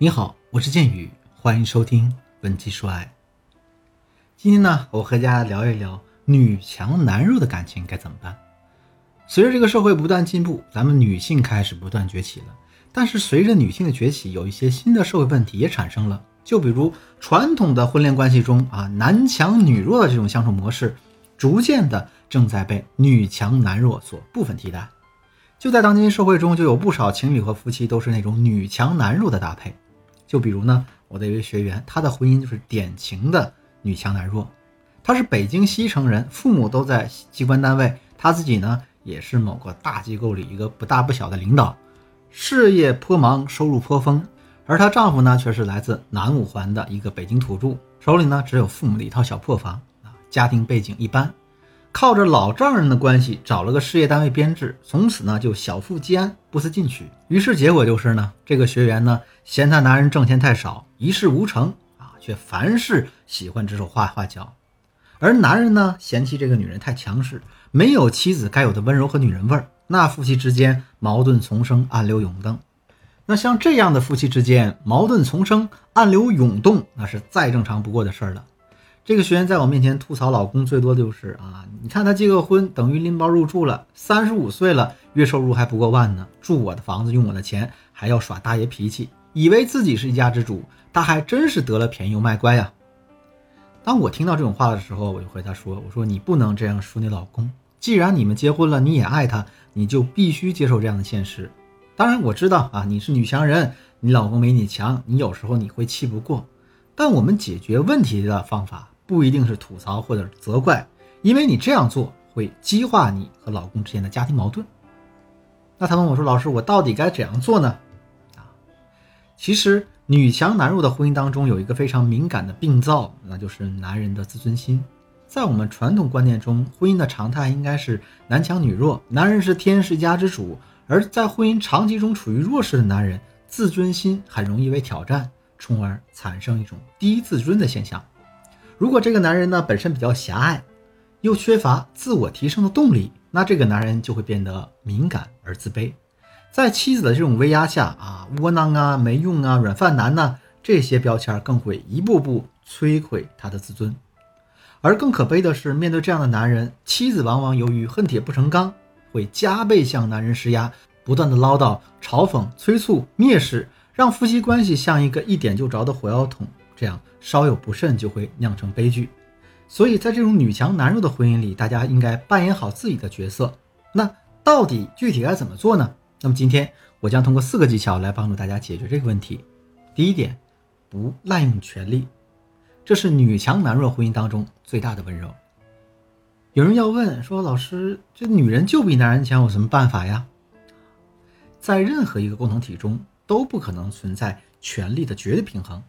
你好，我是剑宇，欢迎收听《本期说爱》。今天呢，我和大家聊一聊女强男弱的感情该怎么办。随着这个社会不断进步，咱们女性开始不断崛起了。但是随着女性的崛起，有一些新的社会问题也产生了。就比如传统的婚恋关系中啊，男强女弱的这种相处模式，逐渐的正在被女强男弱所部分替代。就在当今社会中，就有不少情侣和夫妻都是那种女强男弱的搭配。就比如呢，我的一位学员，她的婚姻就是典型的女强男弱。她是北京西城人，父母都在机关单位，她自己呢也是某个大机构里一个不大不小的领导，事业颇忙，收入颇丰。而她丈夫呢，却是来自南五环的一个北京土著，手里呢只有父母的一套小破房啊，家庭背景一般，靠着老丈人的关系找了个事业单位编制，从此呢就小富即安，不思进取。于是结果就是呢，这个学员呢嫌他男人挣钱太少，一事无成啊，却凡事喜欢指手画画脚。而男人呢，嫌弃这个女人太强势，没有妻子该有的温柔和女人味儿，那夫妻之间矛盾丛生，暗流涌动。那像这样的夫妻之间矛盾丛生，暗流涌动，那是再正常不过的事儿了。这个学员在我面前吐槽老公，最多就是啊，你看他结个婚，等于拎包入住了，三十五岁了，月收入还不过万呢，住我的房子，用我的钱，还要耍大爷脾气，以为自己是一家之主，他还真是得了便宜又卖乖呀。当我听到这种话的时候，我就回他说：“我说你不能这样说你老公。既然你们结婚了，你也爱他，你就必须接受这样的现实。当然，我知道啊，你是女强人，你老公没你强，你有时候你会气不过。但我们解决问题的方法不一定是吐槽或者责怪，因为你这样做会激化你和老公之间的家庭矛盾。那他问我说：老师，我到底该怎样做呢？啊，其实。”女强男弱的婚姻当中有一个非常敏感的病灶，那就是男人的自尊心。在我们传统观念中，婚姻的常态应该是男强女弱，男人是天时家之主。而在婚姻长期中处于弱势的男人，自尊心很容易被挑战，从而产生一种低自尊的现象。如果这个男人呢本身比较狭隘，又缺乏自我提升的动力，那这个男人就会变得敏感而自卑。在妻子的这种威压下啊，窝囊啊，没用啊，软饭男呢，这些标签更会一步步摧毁他的自尊。而更可悲的是，面对这样的男人，妻子往往由于恨铁不成钢，会加倍向男人施压，不断的唠叨、嘲讽、催促、蔑视，让夫妻关系像一个一点就着的火药桶，这样稍有不慎就会酿成悲剧。所以在这种女强男弱的婚姻里，大家应该扮演好自己的角色。那到底具体该怎么做呢？那么今天我将通过四个技巧来帮助大家解决这个问题。第一点，不滥用权力，这是女强男弱婚姻当中最大的温柔。有人要问说，老师，这女人就比男人强，有什么办法呀？在任何一个共同体中都不可能存在权力的绝对平衡。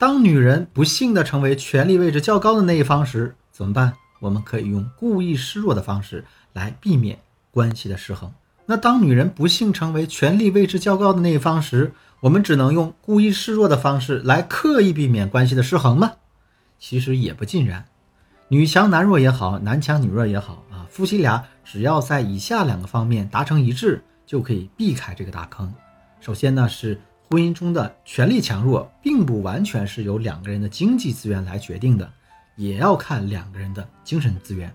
当女人不幸的成为权力位置较高的那一方时，怎么办？我们可以用故意示弱的方式来避免关系的失衡。那当女人不幸成为权力位置较高的那一方时，我们只能用故意示弱的方式来刻意避免关系的失衡吗？其实也不尽然。女强男弱也好，男强女弱也好啊，夫妻俩只要在以下两个方面达成一致，就可以避开这个大坑。首先呢，是婚姻中的权力强弱，并不完全是由两个人的经济资源来决定的，也要看两个人的精神资源。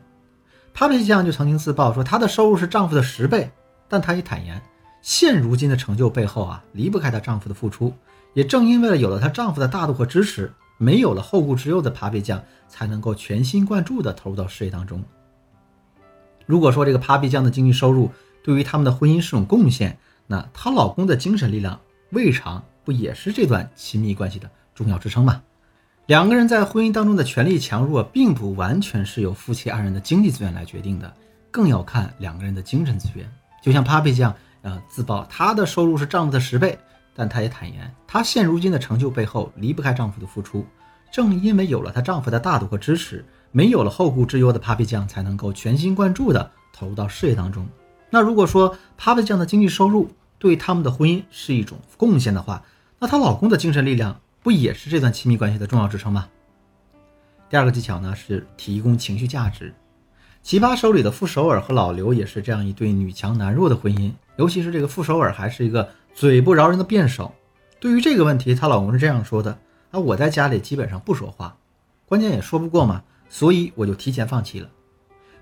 Papi 酱就曾经自曝说，她的收入是丈夫的十倍。但她也坦言，现如今的成就背后啊，离不开她丈夫的付出。也正因为了有了她丈夫的大度和支持，没有了后顾之忧的帕比酱，才能够全心贯注地投入到事业当中。如果说这个帕比酱的经济收入对于他们的婚姻是种贡献，那她老公的精神力量未尝不也是这段亲密关系的重要支撑吗？两个人在婚姻当中的权力强弱，并不完全是由夫妻二人的经济资源来决定的，更要看两个人的精神资源。就像 Papi 酱，呃，自曝她的收入是丈夫的十倍，但她也坦言，她现如今的成就背后离不开丈夫的付出。正因为有了她丈夫的大度和支持，没有了后顾之忧的 Papi 酱才能够全心贯注地投入到事业当中。那如果说 Papi 酱的经济收入对他们的婚姻是一种贡献的话，那她老公的精神力量不也是这段亲密关系的重要支撑吗？第二个技巧呢，是提供情绪价值。奇葩手里的傅首尔和老刘也是这样一对女强男弱的婚姻，尤其是这个傅首尔还是一个嘴不饶人的辩手。对于这个问题，她老公是这样说的：啊，我在家里基本上不说话，关键也说不过嘛，所以我就提前放弃了。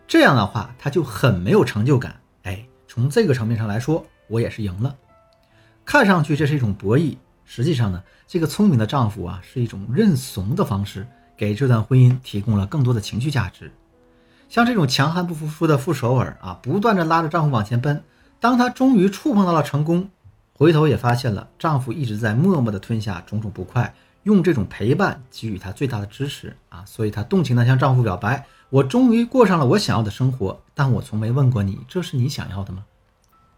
这样的话，她就很没有成就感。哎，从这个层面上来说，我也是赢了。看上去这是一种博弈，实际上呢，这个聪明的丈夫啊，是一种认怂的方式，给这段婚姻提供了更多的情绪价值。像这种强悍不服输的傅首尔啊，不断的拉着丈夫往前奔。当她终于触碰到了成功，回头也发现了丈夫一直在默默的吞下种种不快，用这种陪伴给予她最大的支持啊，所以她动情的向丈夫表白：“我终于过上了我想要的生活，但我从没问过你，这是你想要的吗？”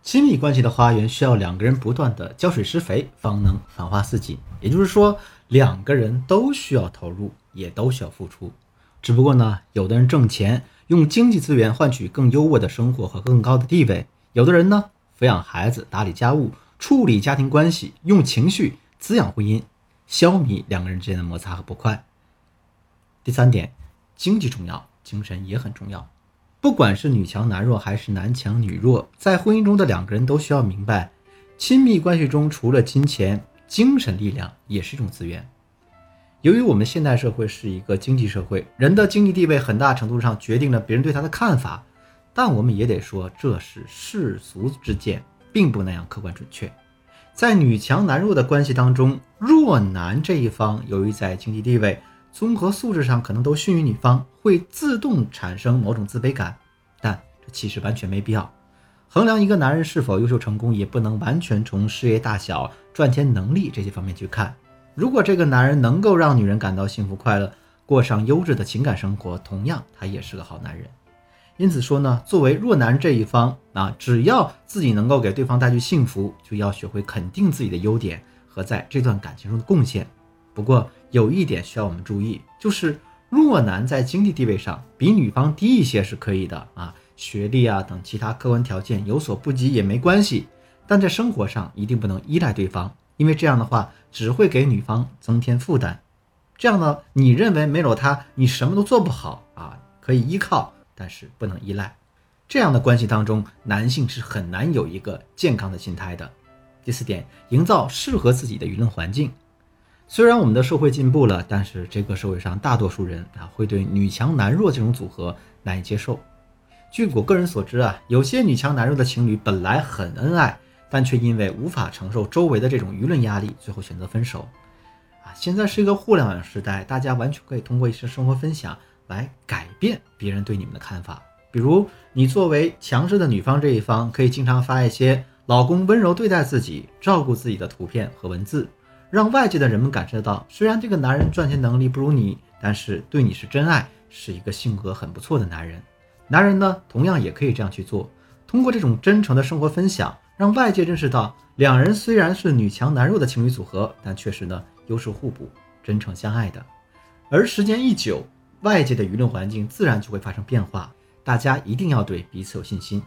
亲密关系的花园需要两个人不断的浇水施肥，方能繁花似锦。也就是说，两个人都需要投入，也都需要付出。只不过呢，有的人挣钱，用经济资源换取更优渥的生活和更高的地位；有的人呢，抚养孩子、打理家务、处理家庭关系，用情绪滋养婚姻，消弭两个人之间的摩擦和不快。第三点，经济重要，精神也很重要。不管是女强男弱还是男强女弱，在婚姻中的两个人都需要明白，亲密关系中除了金钱，精神力量也是一种资源。由于我们现代社会是一个经济社会，人的经济地位很大程度上决定了别人对他的看法，但我们也得说，这是世俗之见，并不那样客观准确。在女强男弱的关系当中，弱男这一方由于在经济地位，综合素质上可能都逊于女方，会自动产生某种自卑感，但这其实完全没必要。衡量一个男人是否优秀成功，也不能完全从事业大小、赚钱能力这些方面去看。如果这个男人能够让女人感到幸福快乐，过上优质的情感生活，同样他也是个好男人。因此说呢，作为弱男这一方啊，只要自己能够给对方带去幸福，就要学会肯定自己的优点和在这段感情中的贡献。不过，有一点需要我们注意，就是弱男在经济地位上比女方低一些是可以的啊，学历啊等其他客观条件有所不及也没关系，但在生活上一定不能依赖对方，因为这样的话只会给女方增添负担。这样呢，你认为没有他你什么都做不好啊，可以依靠，但是不能依赖。这样的关系当中，男性是很难有一个健康的心态的。第四点，营造适合自己的舆论环境。虽然我们的社会进步了，但是这个社会上大多数人啊会对女强男弱这种组合难以接受。据我个人所知啊，有些女强男弱的情侣本来很恩爱，但却因为无法承受周围的这种舆论压力，最后选择分手。啊，现在是一个互联网时代，大家完全可以通过一些生活分享来改变别人对你们的看法。比如，你作为强势的女方这一方，可以经常发一些老公温柔对待自己、照顾自己的图片和文字。让外界的人们感受到，虽然这个男人赚钱能力不如你，但是对你是真爱，是一个性格很不错的男人。男人呢，同样也可以这样去做，通过这种真诚的生活分享，让外界认识到，两人虽然是女强男弱的情侣组合，但确实呢优势互补，真诚相爱的。而时间一久，外界的舆论环境自然就会发生变化，大家一定要对彼此有信心。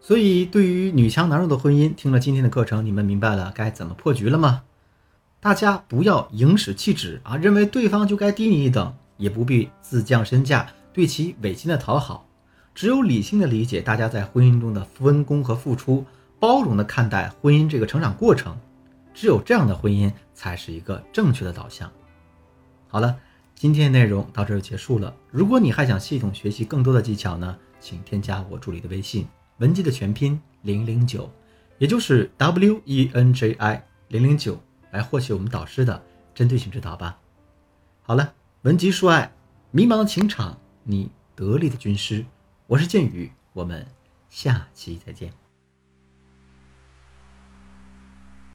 所以，对于女强男弱的婚姻，听了今天的课程，你们明白了该怎么破局了吗？大家不要颍使气指啊，认为对方就该低你一等，也不必自降身价，对其违心的讨好。只有理性的理解大家在婚姻中的分工和付出，包容的看待婚姻这个成长过程，只有这样的婚姻才是一个正确的导向。好了，今天的内容到这就结束了。如果你还想系统学习更多的技巧呢，请添加我助理的微信文姬的全拼零零九，也就是 W E N J I 零零九。来获取我们导师的针对性指导吧。好了，文集说爱，迷茫情场，你得力的军师，我是剑宇，我们下期再见。